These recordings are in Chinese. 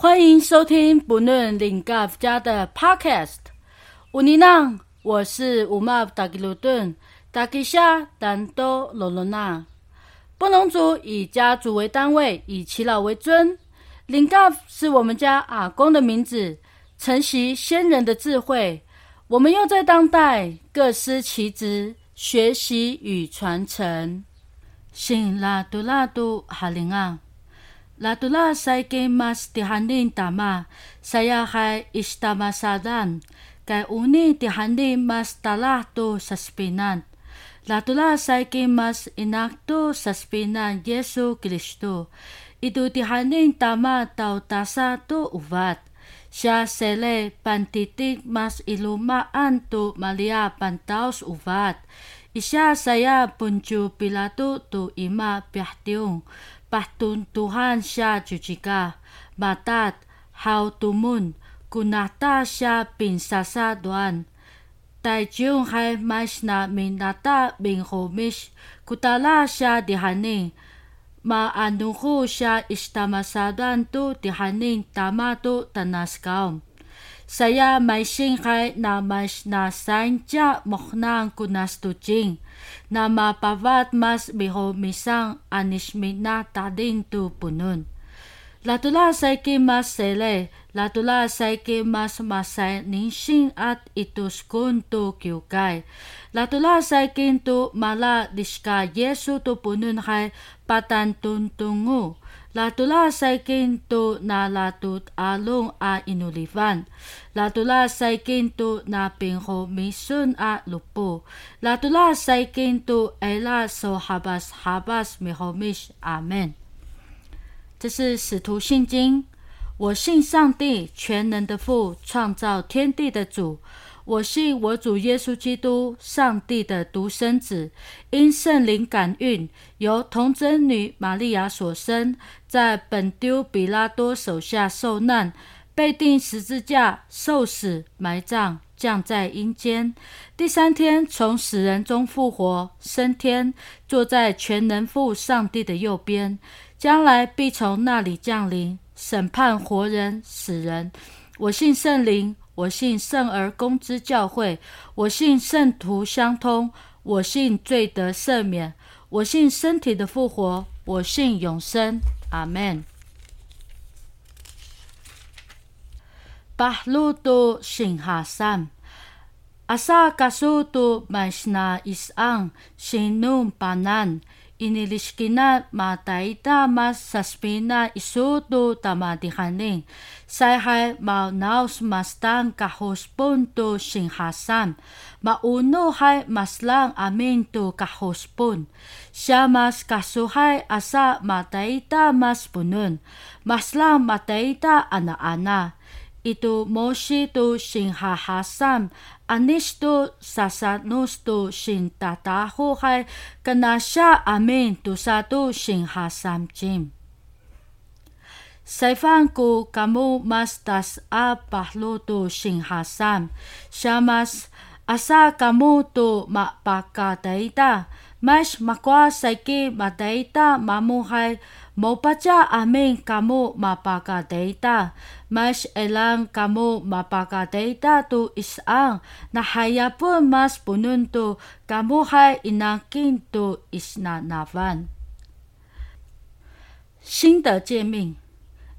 欢迎收听不论领 g 家的 Podcast。乌尼娜，我是乌玛达吉鲁顿，达吉夏丹多罗罗娜。布农族以家族为单位，以耆老为尊。林告是我们家阿公的名字，承袭先人的智慧。我们又在当代各司其职，学习与传承。新拉都拉都哈林啊，拉都拉塞给马斯蒂罕林达玛，塞亚海伊斯塔玛萨丹，该乌尼蒂罕尼马斯达拉都萨斯皮南。Latula say kay mas inakto sa spinan Yesu Kristo, ito tihanin tama tau tasa to uvat. Siya sele pantitik mas ilumaan to malia pantaos uvat. Isya saya puncu pilato to ima piahtiong. pahtuntuhan siya jujika, matat, hau tumun, kunata siya pinsasaduan. Taijung hai masna minata bin homish kutala ma anuhu Maanungku siya istamasadan tu dihaning tama tu tanas kaum. Saya maising Hai na mas na sanja mohnang kunas tucing. Na mapavat mas bihomisang anismina tading tu punun. Latula say ki mas mas masay ningsing at ituskun tu kyukay. Latula tu mala diska yesu tu punun hay patantuntungu. Latula na latut along a inulivan. Latula pingho misun a lupo. Latula ela so habas habas. Amen. 这是使徒信经。我信上帝全能的父，创造天地的主。我信我主耶稣基督，上帝的独生子，因圣灵感孕，由童贞女玛利亚所生，在本丢比拉多手下受难，被钉十字架，受死，埋葬，降在阴间。第三天从死人中复活，升天，坐在全能父上帝的右边，将来必从那里降临，审判活人死人。我信圣灵。我信圣而公之教会，我信圣徒相通，我信罪得赦免，我信身体的复活，我信永生。阿门。巴鲁多信哈三，阿萨卡苏多麦斯纳伊斯昂信努巴南。iniliskina mataita mas saspina isuto tamadihaning sayhay maunaus mastang kahuspun singhasan mauno hay maslang amin to kahuspun siya mas kasuhay asa mataita mas punun maslang mataita ana-ana itu moshi tu shin hahasam, anish tu sasanus tu shin tatahuhay, kanasha amen tu satu shin hasam jim. Saifanku kamu mas tas a pahlu tu shin hasam, shamas asa kamu tu mapakataita, mas makwa saiki mataita mamuhay, Maupaca amin kamu mapakadata, mas elang kamu mapakadata tu isang, na hayapon mas punun tu kamu hay inakin tu isnanavan. 新的诫命，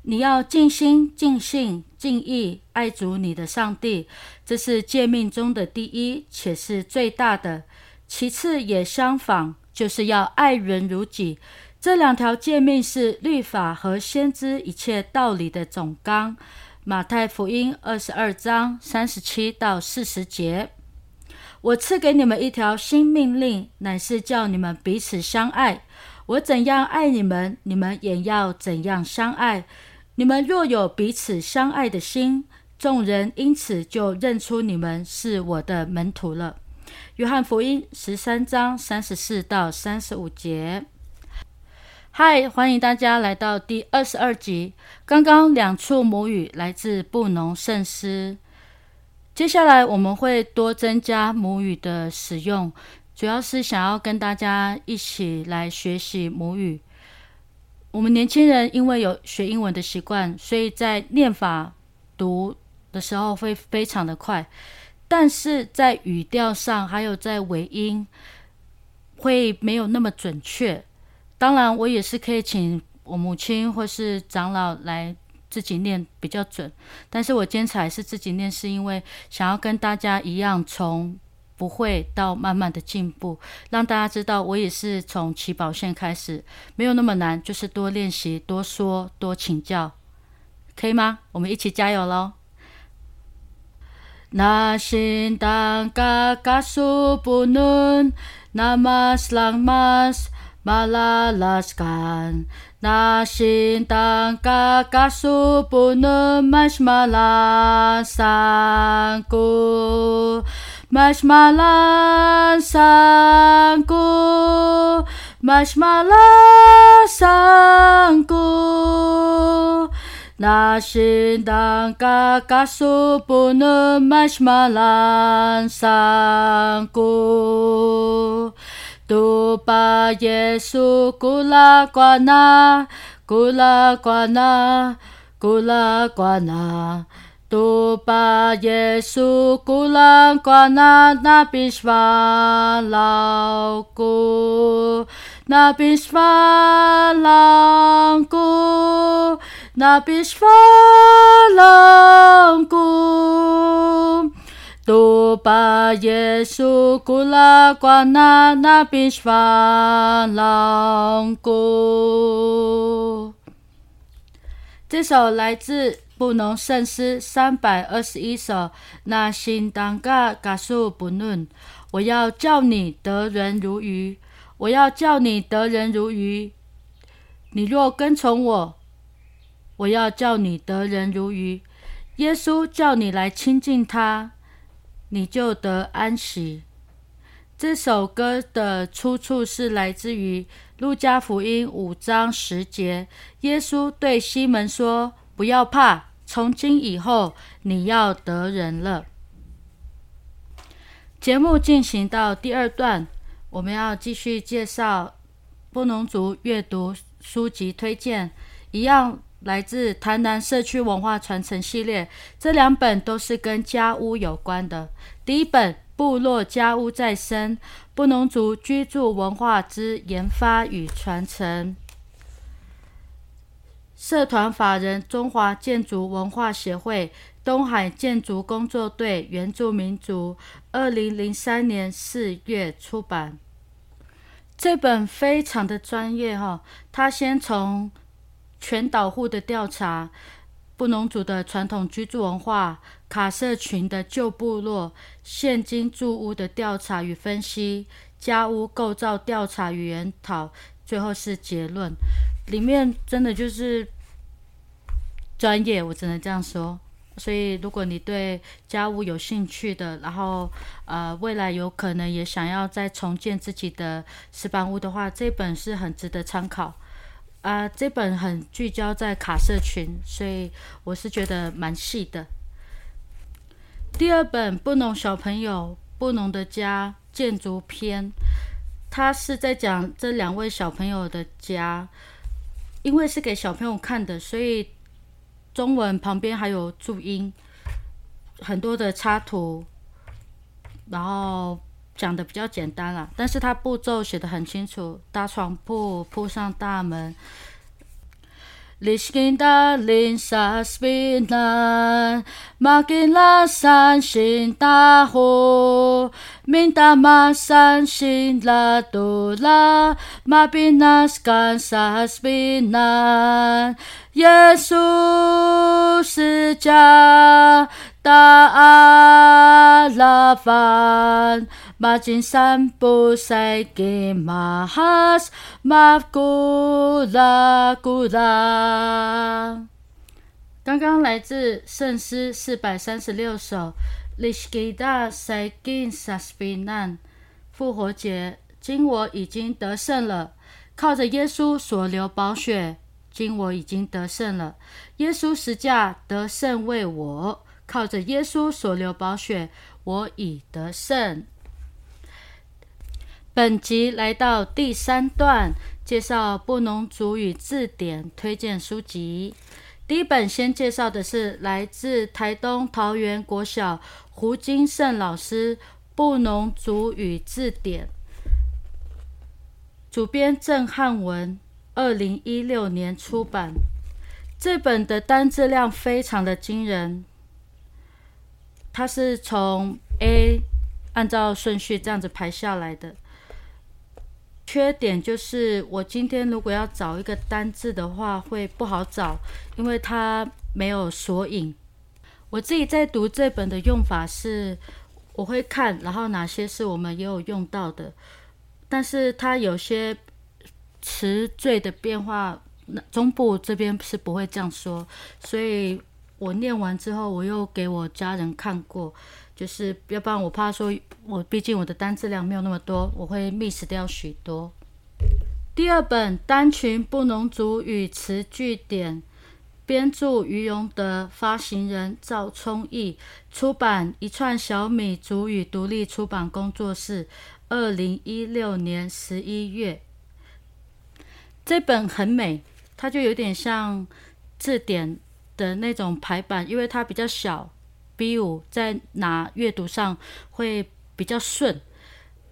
你要尽心、尽性、尽意爱主你的上帝，这是诫命中的第一，且是最大的。其次也相仿，就是要爱人如己。这两条诫命是律法和先知一切道理的总纲。马太福音二十二章三十七到四十节：我赐给你们一条新命令，乃是叫你们彼此相爱。我怎样爱你们，你们也要怎样相爱。你们若有彼此相爱的心，众人因此就认出你们是我的门徒了。约翰福音十三章三十四到三十五节。嗨，欢迎大家来到第二十二集。刚刚两处母语来自布农圣诗，接下来我们会多增加母语的使用，主要是想要跟大家一起来学习母语。我们年轻人因为有学英文的习惯，所以在念法读的时候会非常的快，但是在语调上还有在尾音会没有那么准确。当然，我也是可以请我母亲或是长老来自己念比较准，但是我坚持还是自己念，是因为想要跟大家一样，从不会到慢慢的进步，让大家知道我也是从起跑线开始，没有那么难，就是多练习、多说、多请教，可以吗？我们一起加油喽！那心当嘎嘎苏不能，那么朗么。Malalaskan Nasintang kakasupuno mas malasangku Mas malasangku Mas malasangku Nasintang kakasupuno mas malasangku Tu pa Yesu kula kwana, kula kwana, kula kwana. Tupai Yesu kula kwana na piswa lauku, na piswa lauku, na piswa lauku. Tu pa Yesu kula kwana na bishwa langku。这首来自布农圣诗三百二十一首。那心当嘎嘎数不论，我要叫你得人如鱼，我要叫你得人如鱼。你若跟从我，我要叫你得人如鱼。耶稣叫你来亲近他。你就得安息。这首歌的出处是来自于路加福音五章十节。耶稣对西门说：“不要怕，从今以后你要得人了。”节目进行到第二段，我们要继续介绍布农族阅读书籍推荐，一样。来自台南社区文化传承系列，这两本都是跟家屋有关的。第一本《部落家屋再生：布农族居住文化之研发与传承》，社团法人中华建筑文化协会东海建筑工作队原住民族，二零零三年四月出版。这本非常的专业哈，他先从。全岛户的调查，布农族的传统居住文化，卡社群的旧部落，现今住屋的调查与分析，家屋构造调查与研讨，最后是结论。里面真的就是专业，我只能这样说。所以，如果你对家屋有兴趣的，然后呃，未来有可能也想要再重建自己的石板屋的话，这本是很值得参考。啊，这本很聚焦在卡社群，所以我是觉得蛮细的。第二本《布农小朋友布农的家建筑篇》，它是在讲这两位小朋友的家，因为是给小朋友看的，所以中文旁边还有注音，很多的插图，然后。讲的比较简单啦，但是它步骤写的很清楚。搭床铺，铺上大门。Liskinda linsa spina, makila san shin da ho, minta ma san shin la do la, ma binas kan sa spina. 耶稣是家，大阿拉凡。马金三不塞给马哈斯马古拉古拉。刚刚来自圣诗四百三十六首。利斯吉达塞金萨斯比难。复活节，今我已经得胜了。靠着耶稣所流宝血，今我已经得胜了。耶稣实价得胜为我，靠着耶稣所流宝血，我已得胜。本集来到第三段，介绍布农族语字典推荐书籍。第一本先介绍的是来自台东桃园国小胡金胜老师《布农族语字典》，主编郑汉文，二零一六年出版。这本的单字量非常的惊人，它是从 A 按照顺序这样子排下来的。缺点就是，我今天如果要找一个单字的话，会不好找，因为它没有索引。我自己在读这本的用法是，我会看，然后哪些是我们也有用到的，但是它有些词缀的变化，那中部这边是不会这样说，所以我念完之后，我又给我家人看过。就是要不然我怕说，我毕竟我的单字量没有那么多，我会 miss 掉许多。第二本单群不农族语词句典，编著于荣德，发行人赵聪义，出版一串小米族语独立出版工作室，二零一六年十一月。这本很美，它就有点像字典的那种排版，因为它比较小。B 五在拿阅读上会比较顺，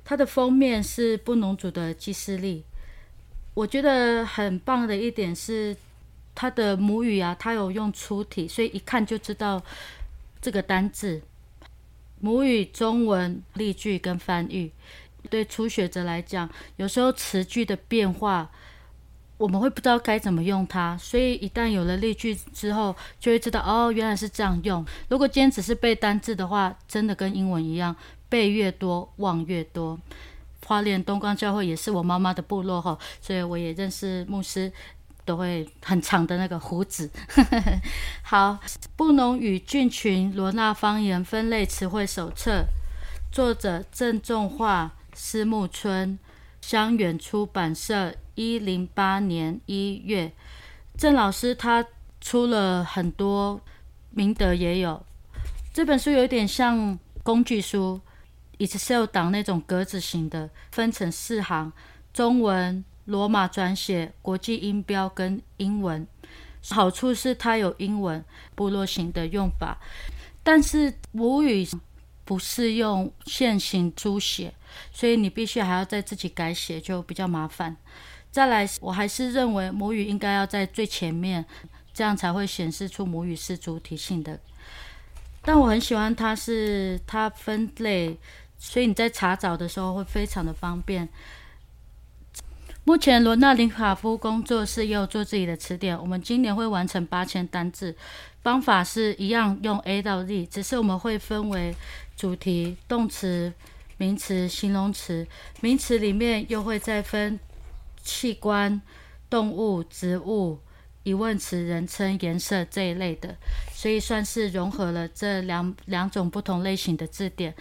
它的封面是布农族的祭祀历。我觉得很棒的一点是它的母语啊，它有用粗体，所以一看就知道这个单字。母语中文例句跟翻译，对初学者来讲，有时候词句的变化。我们会不知道该怎么用它，所以一旦有了例句之后，就会知道哦，原来是这样用。如果今天只是背单字的话，真的跟英文一样，背越多忘越多。花莲东光教会也是我妈妈的部落哈，所以我也认识牧师，都会很长的那个胡子。好，布农语菌群罗纳方言分类词汇手册，作者郑仲化，思木村。香远出版社，一零八年一月，郑老师他出了很多，明德也有。这本书有点像工具书，Excel 档那种格子型的，分成四行，中文、罗马转写、国际音标跟英文。好处是它有英文部落型的用法，但是母语。不适用线形书写，所以你必须还要再自己改写，就比较麻烦。再来，我还是认为母语应该要在最前面，这样才会显示出母语是主体性的。但我很喜欢它是它分类，所以你在查找的时候会非常的方便。目前罗纳林卡夫工作室也有做自己的词典，我们今年会完成八千单字。方法是一样，用 A 到 Z，只是我们会分为主题、动词、名词、形容词。名词里面又会再分器官、动物、植物、疑问词、人称、颜色这一类的，所以算是融合了这两两种不同类型的字典。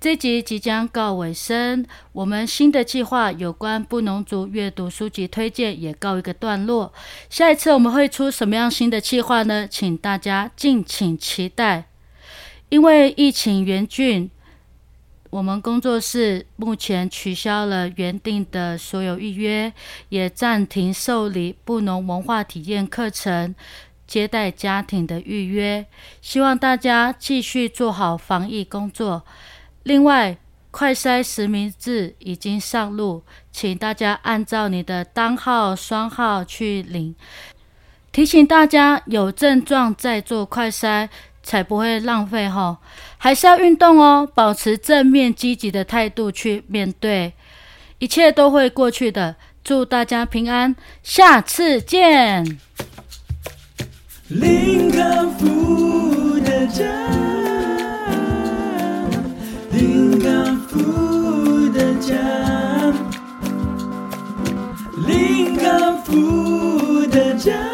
这集即将告尾声，我们新的计划有关布农族阅读书籍推荐也告一个段落。下一次我们会出什么样新的计划呢？请大家敬请期待。因为疫情严峻，我们工作室目前取消了原定的所有预约，也暂停受理布农文化体验课程、接待家庭的预约。希望大家继续做好防疫工作。另外，快筛实名制已经上路，请大家按照你的单号、双号去领。提醒大家，有症状再做快筛，才不会浪费哈还是要运动哦保持正面积极的态度去面对。一切都会过去的祝大家平安下次见。林康福的家林康福的家林康福的家。